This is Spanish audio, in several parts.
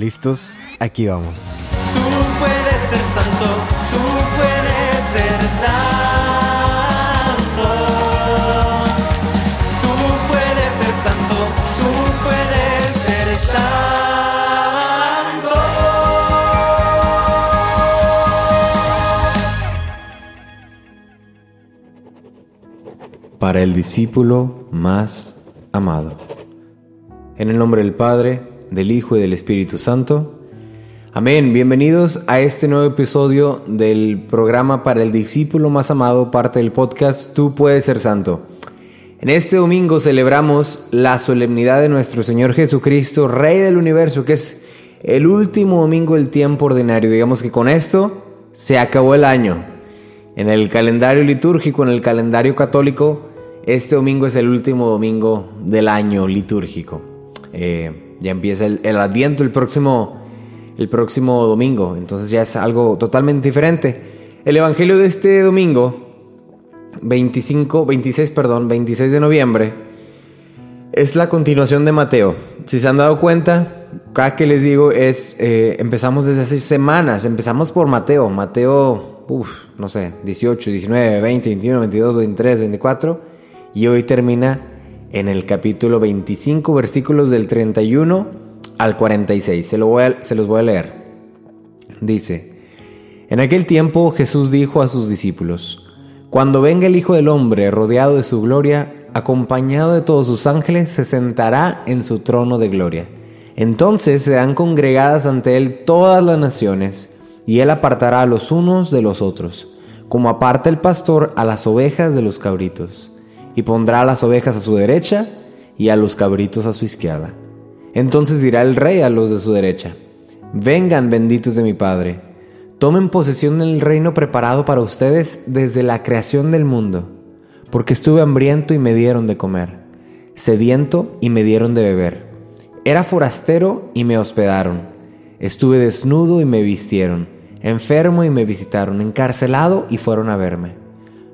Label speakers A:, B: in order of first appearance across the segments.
A: ¿Listos? Aquí vamos.
B: Tú puedes ser santo, tú puedes ser santo. Tú puedes ser santo, tú puedes ser santo.
A: Para el discípulo más amado. En el nombre del Padre, del Hijo y del Espíritu Santo. Amén. Bienvenidos a este nuevo episodio del programa para el discípulo más amado, parte del podcast Tú puedes ser santo. En este domingo celebramos la solemnidad de nuestro Señor Jesucristo, Rey del universo, que es el último domingo del tiempo ordinario. Digamos que con esto se acabó el año. En el calendario litúrgico, en el calendario católico, este domingo es el último domingo del año litúrgico. Eh, ya empieza el, el, Adviento el próximo, el próximo domingo, entonces ya es algo totalmente diferente. El Evangelio de este domingo, 25, 26, perdón, 26 de noviembre, es la continuación de Mateo. Si se han dado cuenta, cada que les digo es, eh, empezamos desde hace semanas, empezamos por Mateo, Mateo, uff, no sé, 18, 19, 20, 21, 22, 23, 24, y hoy termina en el capítulo 25, versículos del 31 al 46. Se, se los voy a leer. Dice, en aquel tiempo Jesús dijo a sus discípulos, Cuando venga el Hijo del Hombre rodeado de su gloria, acompañado de todos sus ángeles, se sentará en su trono de gloria. Entonces serán congregadas ante él todas las naciones, y él apartará a los unos de los otros, como aparta el pastor a las ovejas de los cabritos y pondrá a las ovejas a su derecha y a los cabritos a su izquierda. Entonces dirá el rey a los de su derecha, vengan benditos de mi Padre, tomen posesión del reino preparado para ustedes desde la creación del mundo, porque estuve hambriento y me dieron de comer, sediento y me dieron de beber, era forastero y me hospedaron, estuve desnudo y me vistieron, enfermo y me visitaron, encarcelado y fueron a verme.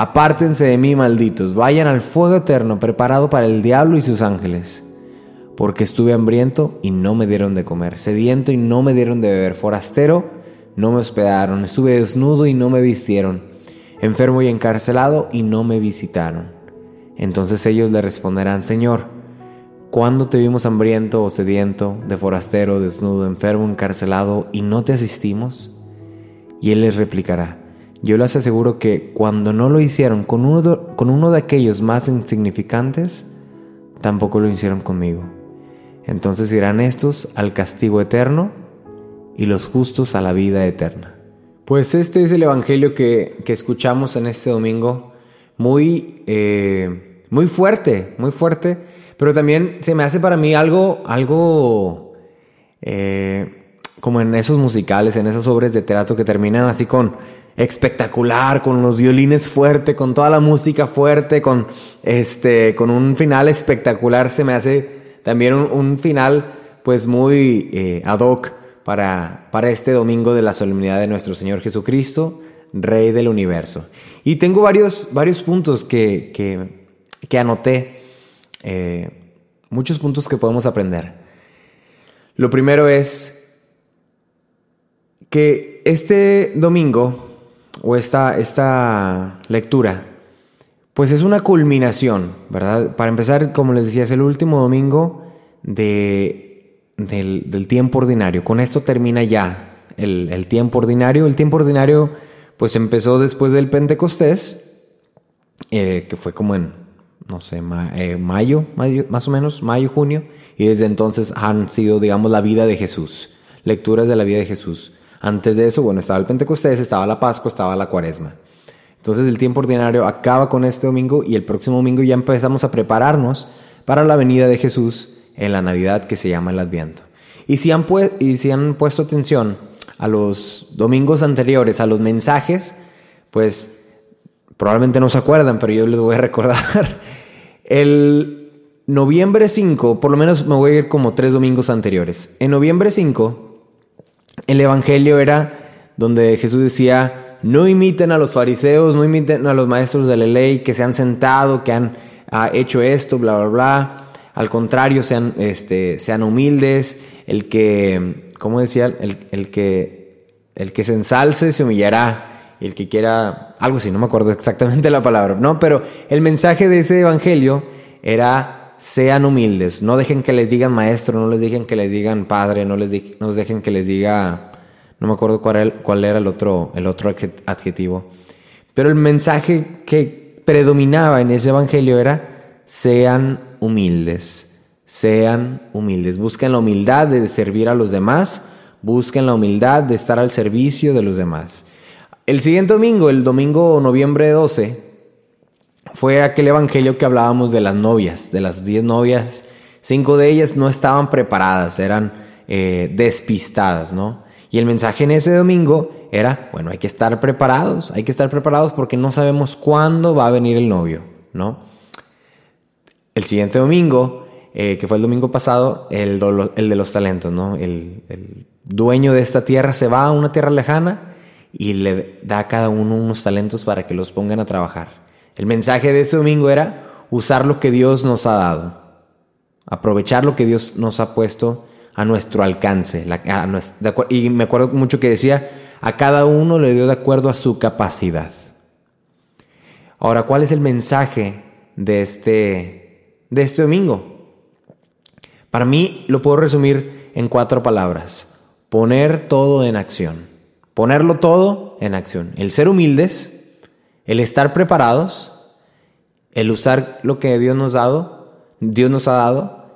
A: Apártense de mí, malditos, vayan al fuego eterno preparado para el diablo y sus ángeles. Porque estuve hambriento y no me dieron de comer, sediento y no me dieron de beber, forastero, no me hospedaron, estuve desnudo y no me vistieron, enfermo y encarcelado y no me visitaron. Entonces ellos le responderán, Señor, ¿cuándo te vimos hambriento o sediento, de forastero, desnudo, enfermo, encarcelado y no te asistimos? Y él les replicará, yo les aseguro que cuando no lo hicieron con uno, de, con uno de aquellos más insignificantes, tampoco lo hicieron conmigo. Entonces irán estos al castigo eterno y los justos a la vida eterna. Pues este es el Evangelio que, que escuchamos en este domingo, muy, eh, muy fuerte, muy fuerte, pero también se me hace para mí algo, algo eh, como en esos musicales, en esas obras de teatro que terminan así con espectacular, con los violines fuerte, con toda la música fuerte, con, este, con un final espectacular. Se me hace también un, un final pues muy eh, ad hoc para, para este domingo de la solemnidad de nuestro Señor Jesucristo, Rey del universo. Y tengo varios, varios puntos que, que, que anoté, eh, muchos puntos que podemos aprender. Lo primero es que este domingo o esta, esta lectura, pues es una culminación, ¿verdad? Para empezar, como les decía, es el último domingo de, del, tiempo ordinario. Con esto termina ya el, el, tiempo ordinario. El tiempo ordinario, pues empezó después del Pentecostés, eh, que fue como en, no sé, eh, mayo, mayo, más o menos, mayo, junio, y desde entonces han sido, digamos, la vida de Jesús, lecturas de la vida de Jesús. Antes de eso, bueno, estaba el Pentecostés, estaba la Pascua, estaba la Cuaresma. Entonces el tiempo ordinario acaba con este domingo y el próximo domingo ya empezamos a prepararnos para la venida de Jesús en la Navidad que se llama el Adviento. Y si han, y si han puesto atención a los domingos anteriores, a los mensajes, pues probablemente no se acuerdan, pero yo les voy a recordar. El noviembre 5, por lo menos me voy a ir como tres domingos anteriores. En noviembre 5, el Evangelio era donde Jesús decía, no imiten a los fariseos, no imiten a los maestros de la ley que se han sentado, que han ah, hecho esto, bla, bla, bla. Al contrario, sean, este, sean humildes. El que, ¿cómo decía? El, el, que, el que se ensalce se humillará. Y el que quiera, algo así, no me acuerdo exactamente la palabra, ¿no? Pero el mensaje de ese evangelio era, sean humildes. No dejen que les digan maestro, no les dejen que les digan padre, no les dejen que les diga, no me acuerdo cuál era, el, otro, el otro adje- adjetivo. Pero el mensaje que predominaba en ese evangelio era sean humildes, sean humildes, busquen la humildad de servir a los demás, busquen la humildad de estar al servicio de los demás. El siguiente domingo, el domingo noviembre 12, fue aquel evangelio que hablábamos de las novias, de las diez novias, cinco de ellas no estaban preparadas, eran eh, despistadas, ¿no? Y el mensaje en ese domingo era, bueno, hay que estar preparados, hay que estar preparados porque no sabemos cuándo va a venir el novio, ¿no? El siguiente domingo, eh, que fue el domingo pasado, el, de los talentos, ¿no? El, el dueño de esta tierra se va a una tierra lejana y le da a cada uno unos talentos para que los pongan a trabajar. El mensaje de ese domingo era usar lo que Dios nos ha dado, aprovechar lo que Dios nos ha puesto a nuestro alcance. Y me acuerdo mucho que decía, a cada uno le dio de acuerdo a su capacidad. Ahora, ¿cuál es el mensaje de este, de este domingo? Para mí lo puedo resumir en cuatro palabras. Poner todo en acción. Ponerlo todo en acción. El ser humildes, el estar preparados, el usar lo que Dios nos ha dado, Dios nos ha dado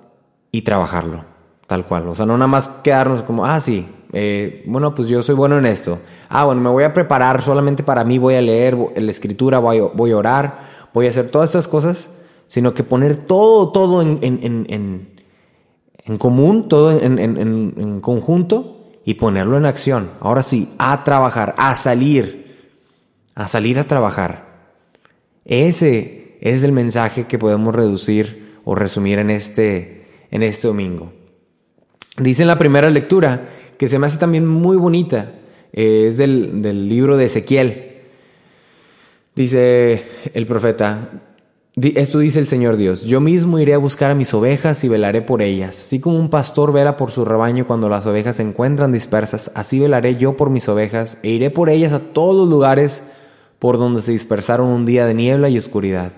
A: y trabajarlo, tal cual. O sea, no nada más quedarnos como, ah, sí, eh, bueno, pues yo soy bueno en esto. Ah, bueno, me voy a preparar solamente para mí, voy a leer la escritura, voy voy a orar, voy a hacer todas estas cosas, sino que poner todo, todo en, en, en, en, en común, todo en conjunto y ponerlo en acción. Ahora sí, a trabajar, a salir, a salir a trabajar. Ese es el mensaje que podemos reducir o resumir en este, en este domingo. Dice en la primera lectura, que se me hace también muy bonita, eh, es del, del libro de Ezequiel. Dice el profeta, esto dice el Señor Dios, yo mismo iré a buscar a mis ovejas y velaré por ellas, así como un pastor vela por su rebaño cuando las ovejas se encuentran dispersas, así velaré yo por mis ovejas e iré por ellas a todos los lugares por donde se dispersaron un día de niebla y oscuridad.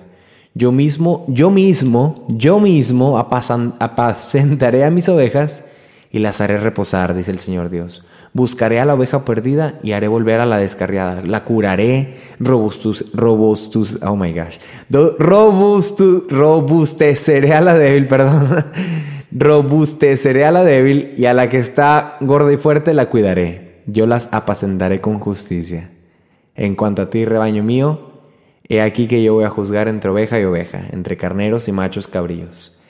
A: Yo mismo, yo mismo, yo mismo apacentaré a mis ovejas y las haré reposar, dice el Señor Dios. Buscaré a la oveja perdida y haré volver a la descarriada. La curaré, robustus, robustus, oh my gosh. Do- robustu- robusteceré a la débil, perdón. robusteceré a la débil y a la que está gorda y fuerte la cuidaré. Yo las apacentaré con justicia. En cuanto a ti, rebaño mío, he aquí que yo voy a juzgar entre oveja y oveja, entre carneros y machos cabríos.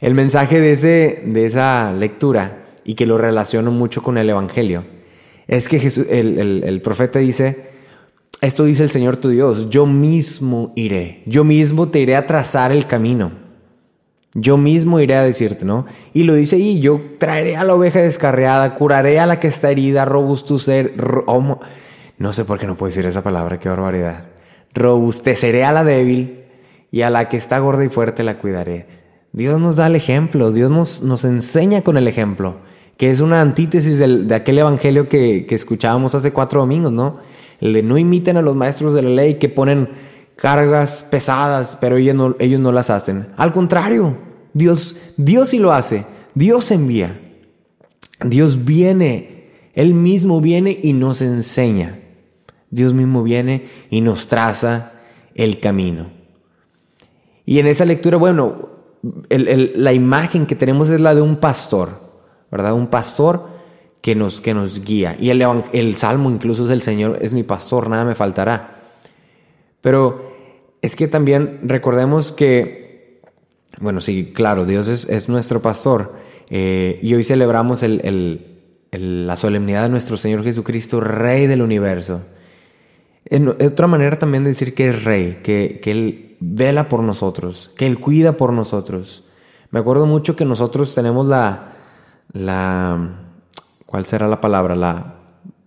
A: El mensaje de, ese, de esa lectura, y que lo relaciono mucho con el Evangelio, es que Jesús, el, el- profeta dice, esto dice el Señor tu Dios, yo mismo iré, yo mismo te iré a trazar el camino, yo mismo iré a decirte, ¿no? Y lo dice y yo traeré a la oveja descarriada, curaré a la que está herida, robustecer, ro- no sé por qué no puedo decir esa palabra, qué barbaridad. Robusteceré a la débil y a la que está gorda y fuerte la cuidaré. Dios nos da el ejemplo, Dios nos, nos enseña con el ejemplo, que es una antítesis de aquel evangelio que, que escuchábamos hace cuatro domingos, ¿no? El de no imiten a los maestros de la ley que ponen cargas pesadas, pero ellos no, ellos no las hacen. Al contrario, Dios, Dios sí lo hace, Dios envía. Dios viene, Él mismo viene y nos enseña. Dios mismo viene y nos traza el camino. Y en esa lectura, bueno, la imagen que tenemos es la de un pastor, ¿verdad? Un pastor que nos, que nos guía. Y el, el salmo incluso es el Señor, es mi pastor, nada me faltará. Pero es que también recordemos que, bueno, sí, claro, Dios es, es nuestro pastor. eh, y hoy celebramos el, el- el- la solemnidad de nuestro Señor Jesucristo, Rey del universo. En- otra manera también de decir que es Rey, que, que Él vela por nosotros, que Él cuida por nosotros. Me acuerdo mucho que nosotros tenemos la, la, ¿cuál será la palabra? La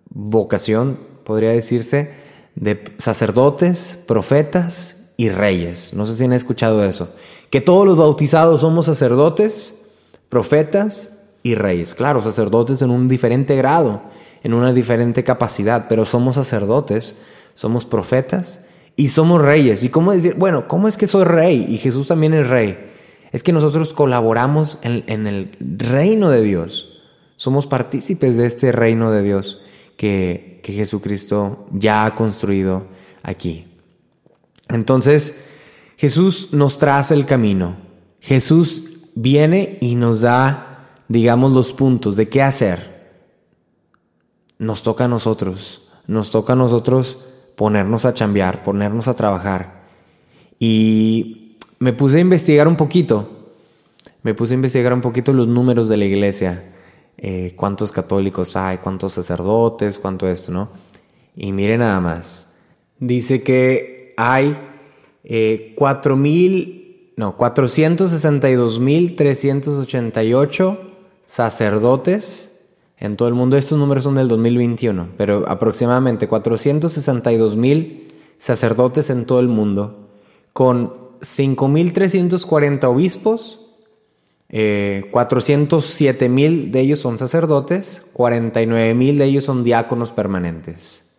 A: vocación, podría decirse, de sacerdotes, profetas y reyes. No sé si han escuchado eso. Que todos los bautizados somos sacerdotes, profetas y reyes. Claro, sacerdotes en un diferente grado, en una diferente capacidad, pero somos sacerdotes, somos profetas y somos reyes. ¿Y cómo decir? Bueno, ¿cómo es que soy rey? Y Jesús también es rey. Es que nosotros colaboramos en, el reino de Dios. Somos partícipes de este reino de Dios que, que Jesucristo ya ha construido aquí. Entonces, Jesús nos traza el camino. Jesús viene y nos da, digamos, los puntos de qué hacer. Nos toca a nosotros. Nos toca a nosotros ponernos a chambear, ponernos a trabajar. Y me puse a investigar un poquito. Me puse a investigar un poquito los números de la iglesia. Eh, cuántos católicos hay, cuántos sacerdotes, cuánto esto, ¿no? Y mire nada más. Dice que hay eh, 4 mil, no, 462 mil 388 sacerdotes en todo el mundo. Estos números son del 2021, pero aproximadamente 462 mil sacerdotes en todo el mundo, con 5.340 obispos, eh, 407 mil de ellos son sacerdotes, 49 mil de ellos son diáconos permanentes.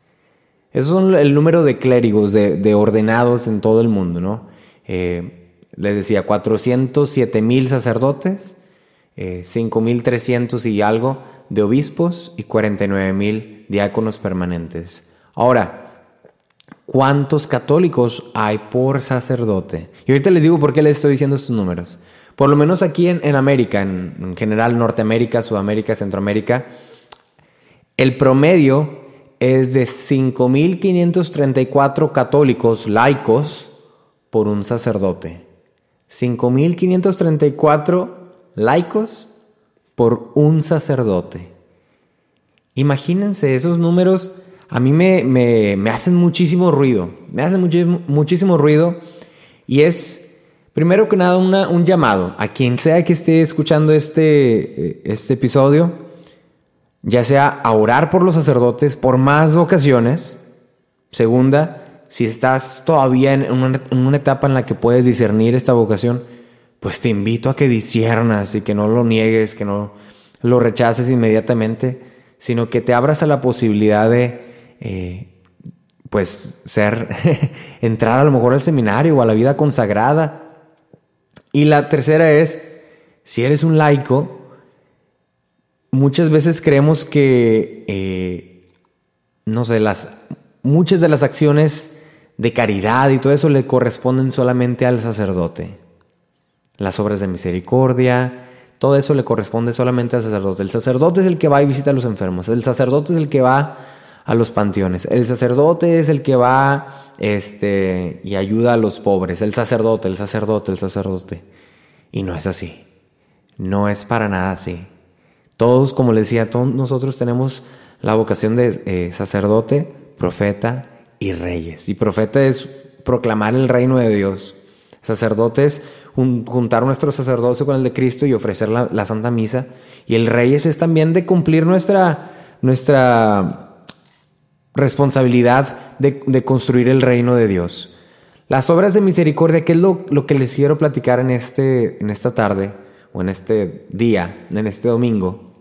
A: Esos son el número de clérigos, de, de ordenados en todo el mundo, ¿no? Eh, les decía, 407 mil sacerdotes, eh, 5.300 y algo de obispos y 49 mil diáconos permanentes. Ahora, ¿cuántos católicos hay por sacerdote? Y ahorita les digo por qué les estoy diciendo estos números. Por lo menos aquí en, en América, en, en general Norteamérica, Sudamérica, Centroamérica, el promedio es de 5.534 católicos laicos por un sacerdote. 5.534 laicos por un sacerdote. Imagínense, esos números a mí me, me, me hacen muchísimo ruido. Me hacen muchísimo, muchísimo ruido. Y es, primero que nada, una, un llamado a quien sea que esté escuchando este, este episodio, ya sea a orar por los sacerdotes, por más vocaciones. Segunda, si estás todavía en una, en una etapa en la que puedes discernir esta vocación, pues te invito a que disiernas y que no lo niegues, que no lo rechaces inmediatamente, sino que te abras a la posibilidad de, eh, pues, ser, entrar a lo mejor al seminario o a la vida consagrada. Y la tercera es, si eres un laico, muchas veces creemos que, eh, no sé, las, muchas de las acciones de caridad y todo eso le corresponden solamente al sacerdote. Las obras de misericordia, todo eso le corresponde solamente al sacerdote. El sacerdote es el que va y visita a los enfermos. El sacerdote es el que va a los panteones. El sacerdote es el que va este, y ayuda a los pobres. El sacerdote, el sacerdote, el sacerdote. Y no es así. No es para nada así. Todos, como les decía, todos nosotros tenemos la vocación de eh, sacerdote, profeta y reyes. Y profeta es proclamar el reino de Dios. Sacerdote es jun- juntar nuestro sacerdocio con el de Cristo y ofrecer la, la Santa Misa. Y el reyes es también de cumplir nuestra, nuestra responsabilidad de, de construir el reino de Dios. Las obras de misericordia, que es lo, lo que les quiero platicar en, este, en esta tarde o en este día, en este domingo,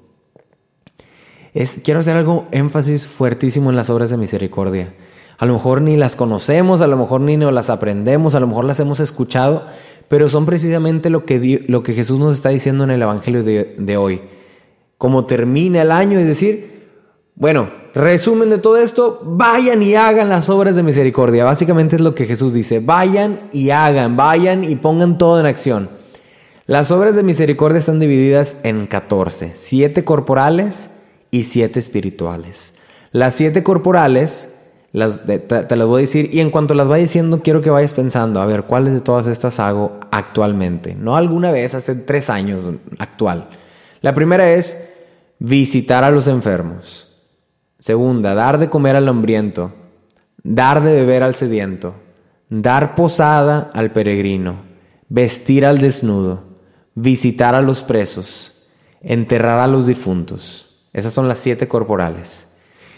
A: es, quiero hacer algo énfasis fuertísimo en las obras de misericordia. A lo mejor ni las conocemos, a lo mejor ni nos las aprendemos, a lo mejor las hemos escuchado, pero son precisamente lo que, lo que Jesús nos está diciendo en el Evangelio de, de hoy. Como termina el año, es decir, bueno, resumen de todo esto, vayan y hagan las obras de misericordia. Básicamente es lo que Jesús dice, vayan y hagan, vayan y pongan todo en acción. Las obras de misericordia están divididas en 14, 7 corporales y 7 espirituales. Las 7 corporales, las te las voy a decir, y en cuanto las vaya diciendo, quiero que vayas pensando, a ver, ¿cuáles de todas estas hago actualmente? No alguna vez, hace tres años, actual. La primera es visitar a los enfermos. Segunda, dar de comer al hambriento, dar de beber al sediento, dar posada al peregrino, vestir al desnudo, visitar a los presos, enterrar a los difuntos. Esas son las siete corporales.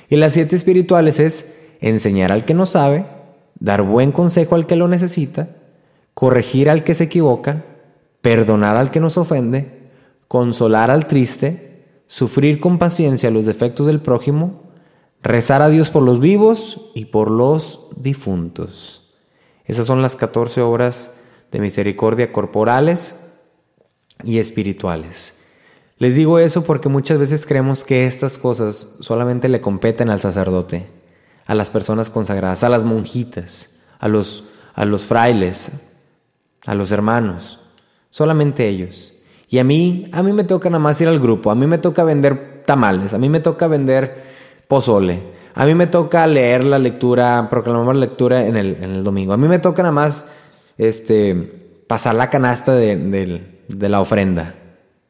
A: Y las siete espirituales es enseñar al que no sabe, dar buen consejo al que lo necesita, corregir al que se equivoca, perdonar al que nos ofende, consolar al triste, sufrir con paciencia los defectos del prójimo, rezar a Dios por los vivos y por los difuntos. Esas son las 14 obras de misericordia corporales y espirituales. Les digo eso porque muchas veces creemos que estas cosas solamente le competen al sacerdote, a las personas consagradas, a las monjitas, a los, a los frailes, a los hermanos, solamente ellos. Y a mí, a mí me toca nada más ir al grupo, a mí me toca vender tamales, a mí me toca vender pozole, a mí me toca leer la lectura, proclamar la lectura en el, en el domingo, a mí me toca nada más este, pasar la canasta de, de la ofrenda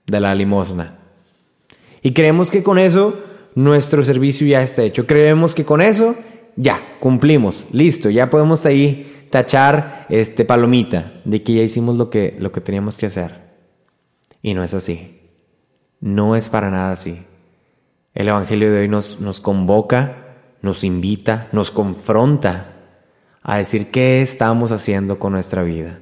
A: de la limosna. Y creemos que con eso nuestro servicio ya está hecho. Creemos que con eso ya cumplimos, listo, ya podemos ahí tachar este palomita de que ya hicimos lo que, lo que teníamos que hacer. Y no es así. No es para nada así. El Evangelio de hoy nos, nos convoca, nos invita, nos confronta a decir qué estamos haciendo con nuestra vida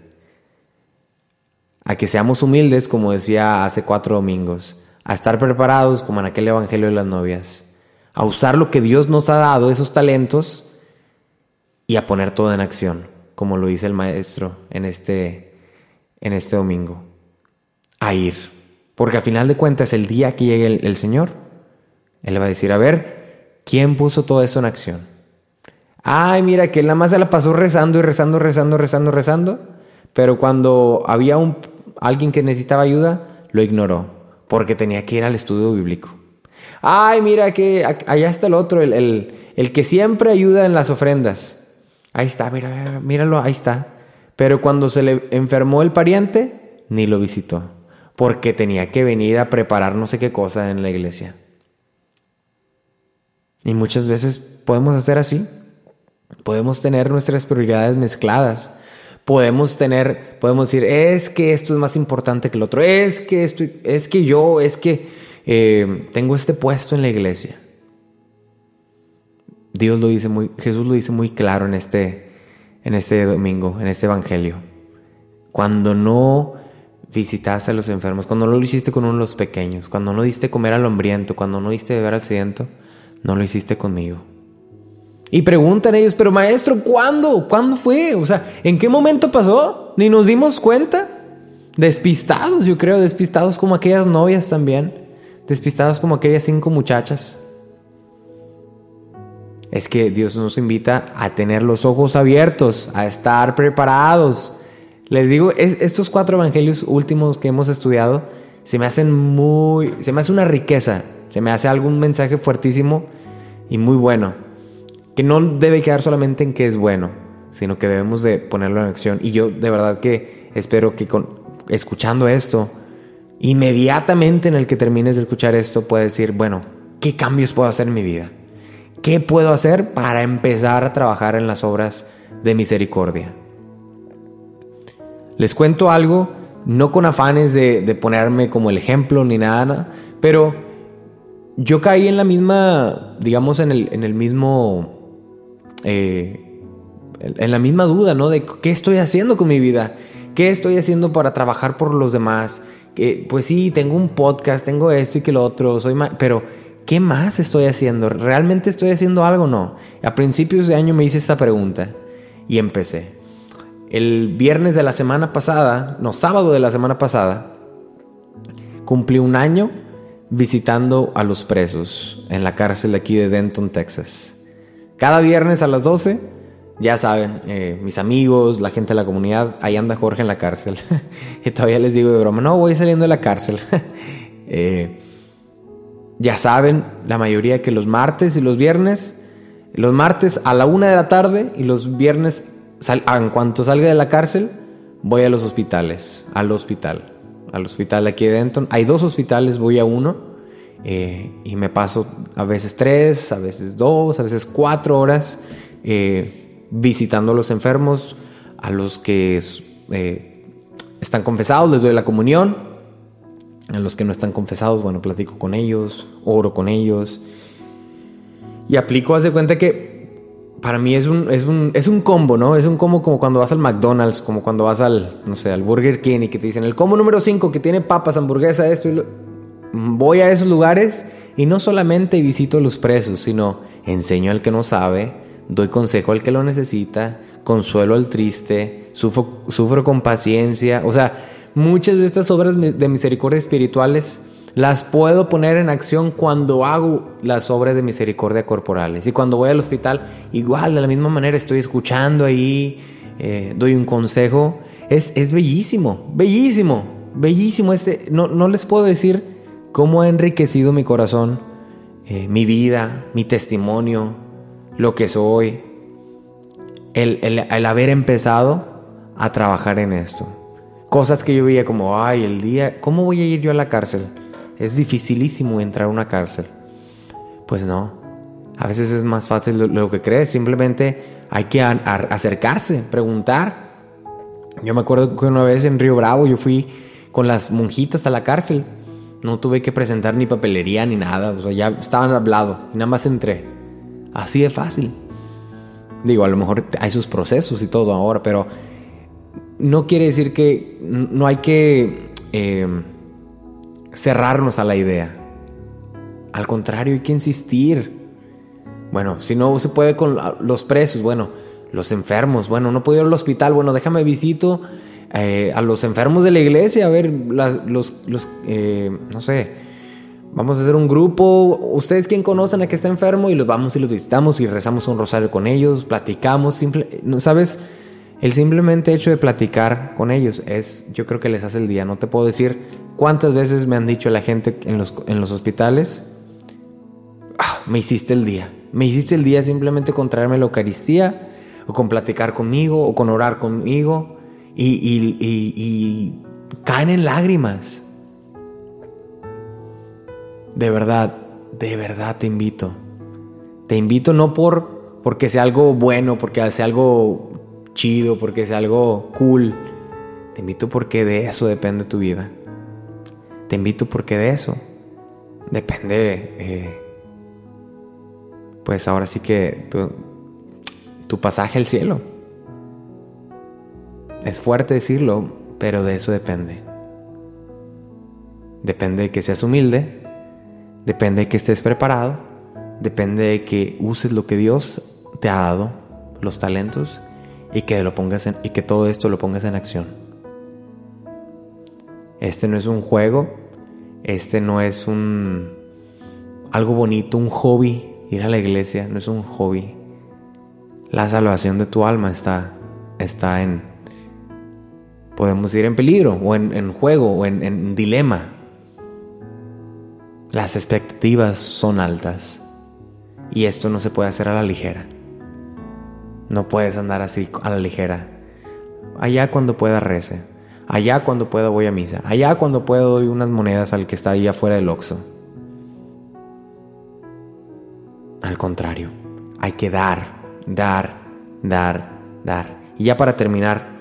A: a que seamos humildes, como decía hace cuatro domingos, a estar preparados, como en aquel Evangelio de las novias, a usar lo que Dios nos ha dado, esos talentos, y a poner todo en acción, como lo dice el Maestro en este, en este domingo. A ir. Porque a final de cuentas, el día que llegue el, Señor, Él va a decir, a ver, ¿quién puso todo eso en acción? Ay, mira, que él nada más se la pasó rezando y rezando, rezando, rezando, rezando. Pero cuando había un alguien que necesitaba ayuda, lo ignoró, porque tenía que ir al estudio bíblico. Ay, mira que allá está el otro, el, el, que siempre ayuda en las ofrendas. Ahí está, mira, míralo, ahí está. Pero cuando se le enfermó el pariente, ni lo visitó, porque tenía que venir a preparar no sé qué cosa en la iglesia. Y muchas veces podemos hacer así. Podemos tener nuestras prioridades mezcladas podemos tener, podemos decir, es que esto es más importante que el otro, es que esto, es que yo, es que eh, tengo este puesto en la iglesia. Dios lo dice muy, Jesús lo dice muy claro en este, en este domingo, en este evangelio. Cuando no visitaste a los enfermos, cuando no lo hiciste con uno de los pequeños, cuando no diste comer al hambriento, cuando no diste beber al sediento, no lo hiciste conmigo. Y preguntan ellos, pero maestro, ¿cuándo? ¿Cuándo fue? O sea, ¿en qué momento pasó? Ni nos dimos cuenta. Despistados, yo creo, despistados como aquellas novias también. Despistados como aquellas cinco muchachas. Es que Dios nos invita a tener los ojos abiertos, a estar preparados. Les digo, estos cuatro evangelios últimos que hemos estudiado se me hacen muy, se me hace una riqueza, se me hace algún mensaje fuertísimo y muy bueno que no debe quedar solamente en que es bueno, sino que debemos de ponerlo en acción. Y yo de verdad que espero que con, escuchando esto, inmediatamente en el que termines de escuchar esto, puedas decir, bueno, ¿qué cambios puedo hacer en mi vida? ¿Qué puedo hacer para empezar a trabajar en las obras de misericordia? Les cuento algo, no con afanes de, ponerme como el ejemplo ni nada, pero yo caí en la misma, digamos, en el mismo eh, en la misma duda, ¿no? De qué estoy haciendo con mi vida, qué estoy haciendo para trabajar por los demás. Pues sí, tengo un podcast, tengo esto y que lo otro, soy pero ¿qué más estoy haciendo? ¿Realmente estoy haciendo algo o no? A principios de año me hice esa pregunta y empecé. El viernes de la semana pasada, no, sábado de la semana pasada, cumplí un año visitando a los presos en la cárcel aquí de Denton, Texas. Cada viernes a las 12, ya saben, eh, mis amigos, la gente de la comunidad, ahí anda Jorge en la cárcel. y todavía les digo de broma, no, voy saliendo de la cárcel. Eh, ya saben, la mayoría que los martes y los viernes, los martes a la una de la tarde y los viernes, en cuanto salga de la cárcel, voy a los hospitales, al hospital, al hospital aquí de Denton. Hay dos hospitales, voy a uno eh, y me paso a veces tres, a veces dos, a veces cuatro horas eh, visitando a los enfermos, a los que eh, están confesados, les doy la comunión, a los que no están confesados, bueno, platico con ellos, oro con ellos. Y aplico, haz de cuenta que para mí es un, es un, es un combo, ¿no? Es un combo como cuando vas al McDonald's, como cuando vas al, no sé, al Burger King y que te dicen el combo número 5 que tiene papas, hamburguesa, esto y lo... Voy a esos lugares y no solamente visito a los presos, sino enseño al que no sabe, doy consejo al que lo necesita, consuelo al triste, sufro, sufro con paciencia. O sea, muchas de estas obras de misericordia espirituales las puedo poner en acción cuando hago las obras de misericordia corporales. Y cuando voy al hospital, igual, de la misma manera, estoy escuchando ahí, eh, doy un consejo. Es, es bellísimo, bellísimo, bellísimo. Este, no, no les puedo decir cómo ha enriquecido mi corazón, eh, mi vida, mi testimonio, lo que soy, el, el, haber empezado a trabajar en esto. Cosas que yo veía como, ay, el día, ¿cómo voy a ir yo a la cárcel? Es dificilísimo entrar a una cárcel. Pues no, a veces es más fácil de lo que crees, simplemente hay que acercarse, preguntar. Yo me acuerdo que una vez en Río Bravo yo fui con las monjitas a la cárcel no tuve que presentar ni papelería ni nada. O sea, ya estaban hablado y nada más entré. Así de fácil. Digo, a lo mejor hay sus procesos y todo ahora, pero no quiere decir que no hay que eh, cerrarnos a la idea. Al contrario, hay que insistir. Bueno, si no se puede con los presos, bueno, los enfermos, bueno, no puedo ir al hospital, bueno, déjame visito eh, a los enfermos de la iglesia, a ver, los, los eh, no sé, vamos a hacer un grupo, ustedes quien conocen a que está enfermo y los vamos y los visitamos y rezamos un rosario con ellos, platicamos, simple, ¿sabes? El simplemente hecho de platicar con ellos es, yo creo que les hace el día, no te puedo decir cuántas veces me han dicho la gente en los, en los hospitales, ah, me hiciste el día, me hiciste el día simplemente con traerme la Eucaristía, o con platicar conmigo, o con orar conmigo, y, caen en lágrimas. De verdad, de verdad te invito. Te invito no por porque sea algo bueno, porque sea algo chido, porque sea algo cool. Te invito porque de eso depende tu vida. Te invito porque de eso depende, eh, pues ahora sí que tu, tu pasaje al cielo. Es fuerte decirlo, pero de eso depende. Depende de que seas humilde, depende de que estés preparado, depende de que uses lo que Dios te ha dado, los talentos, y que, lo pongas y que todo esto lo pongas en acción. Este no es un juego, este no es un algo bonito, un hobby, ir a la iglesia, no es un hobby. La salvación de tu alma está, está en, podemos ir en peligro o en, juego o en, dilema. Las expectativas son altas y esto no se puede hacer a la ligera. No puedes andar así a la ligera. Allá cuando pueda rece. Allá cuando pueda voy a misa. Allá cuando pueda doy unas monedas al que está ahí afuera del oxo. Al contrario, hay que dar, dar, dar, dar. Y ya para terminar,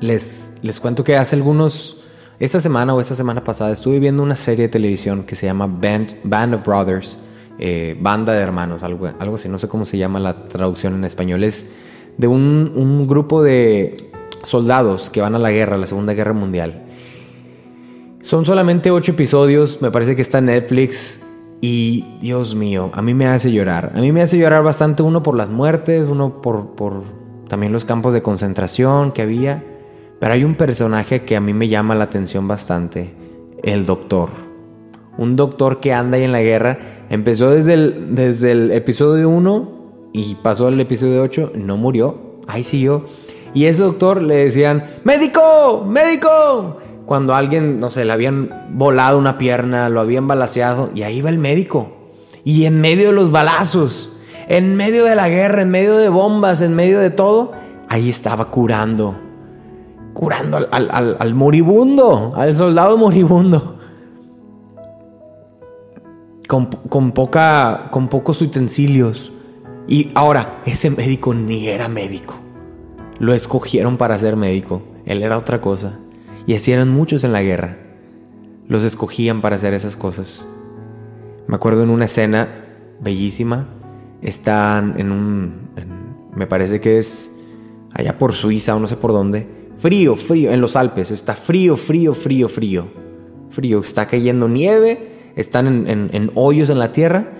A: les, les cuento que hace algunos, esta semana o esta semana pasada estuve viendo una serie de televisión que se llama Band, Band of Brothers, eh, Banda de Hermanos, algo, algo así, no sé cómo se llama la traducción en español. Es de un, un grupo de soldados que van a la guerra, a la Segunda Guerra Mundial. Son solamente ocho episodios, me parece que está en Netflix. Y Dios mío, a mí me hace llorar. A mí me hace llorar bastante, uno por las muertes, uno por, por también los campos de concentración que había. Pero hay un personaje que a mí me llama la atención bastante, el doctor. Un doctor que anda ahí en la guerra. Empezó desde el, desde el episodio 1 y pasó al episodio 8, no murió, ahí siguió. Y ese doctor le decían, médico, médico. Cuando alguien, no sé, le habían volado una pierna, lo habían balaseado, y ahí va el médico. Y en medio de los balazos, en medio de la guerra, en medio de bombas, en medio de todo, ahí estaba curando curando al, moribundo, al soldado moribundo. con, poca, con pocos utensilios. Y ahora, ese médico ni era médico. Lo escogieron para ser médico. Él era otra cosa. Y así eran muchos en la guerra. Los escogían para hacer esas cosas. Me acuerdo en una escena bellísima. Están en un... me parece que es allá por Suiza o no sé por dónde. Frío, frío, en los Alpes. Está frío, frío, frío, frío. Frío. Está cayendo nieve. Están en, hoyos en la tierra.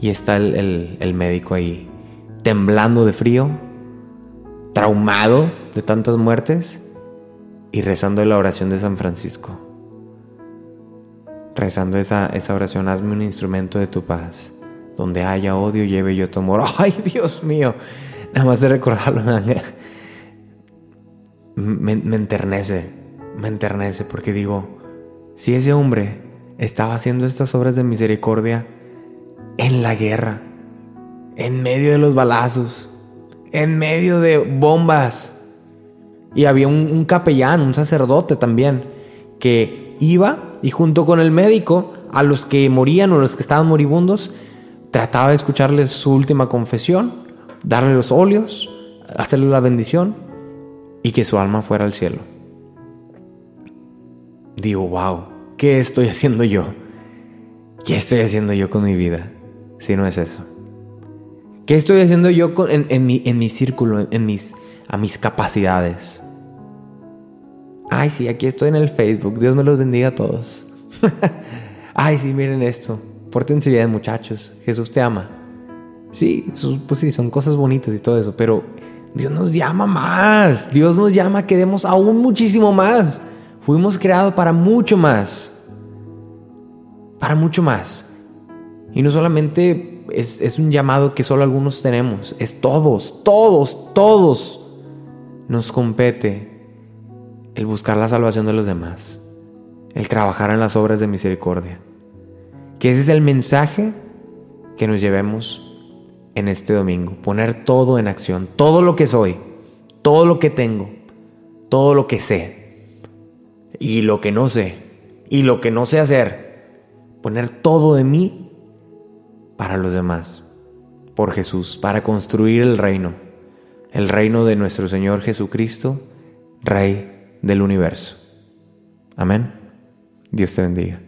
A: Y está el, el médico ahí temblando de frío. Traumado de tantas muertes. Y rezando la oración de San Francisco rezando esa, esa oración, hazme un instrumento de tu paz. Donde haya odio, lleve yo tu amor. Ay, Dios mío. Nada más de recordarlo me, enternece, me enternece porque digo, si ese hombre estaba haciendo estas obras de misericordia en la guerra, en medio de los balazos, en medio de bombas, y había un, un capellán, un sacerdote también, que iba y junto con el médico, a los que morían o los que estaban moribundos, trataba de escucharles su última confesión, darle los óleos, hacerle la bendición y que su alma fuera al cielo. Digo, wow, ¿qué estoy haciendo yo? ¿Qué estoy haciendo yo con mi vida si no es eso? ¿Qué estoy haciendo yo con, en, mi, en mi círculo, en mis, a mis capacidades? Ay, sí, aquí estoy en el Facebook. Dios me los bendiga a todos. Ay, sí, miren esto. Pórtense bien, muchachos. Jesús te ama. Sí, pues sí, son cosas bonitas y todo eso, pero Dios nos llama más. Dios nos llama que demos aún muchísimo más. Fuimos creados para mucho más. Para mucho más. Y no solamente es, un llamado que solo algunos tenemos, es todos, todos, todos nos compete el buscar la salvación de los demás, el trabajar en las obras de misericordia. Que ese es el mensaje que nos llevemos en este domingo, poner todo en acción, todo lo que soy, todo lo que tengo, todo lo que sé. Y lo que no sé. Y lo que no sé hacer, poner todo de mí para los demás, por Jesús, para construir el reino, el reino de nuestro Señor Jesucristo, Rey del universo. Amén. Dios te bendiga.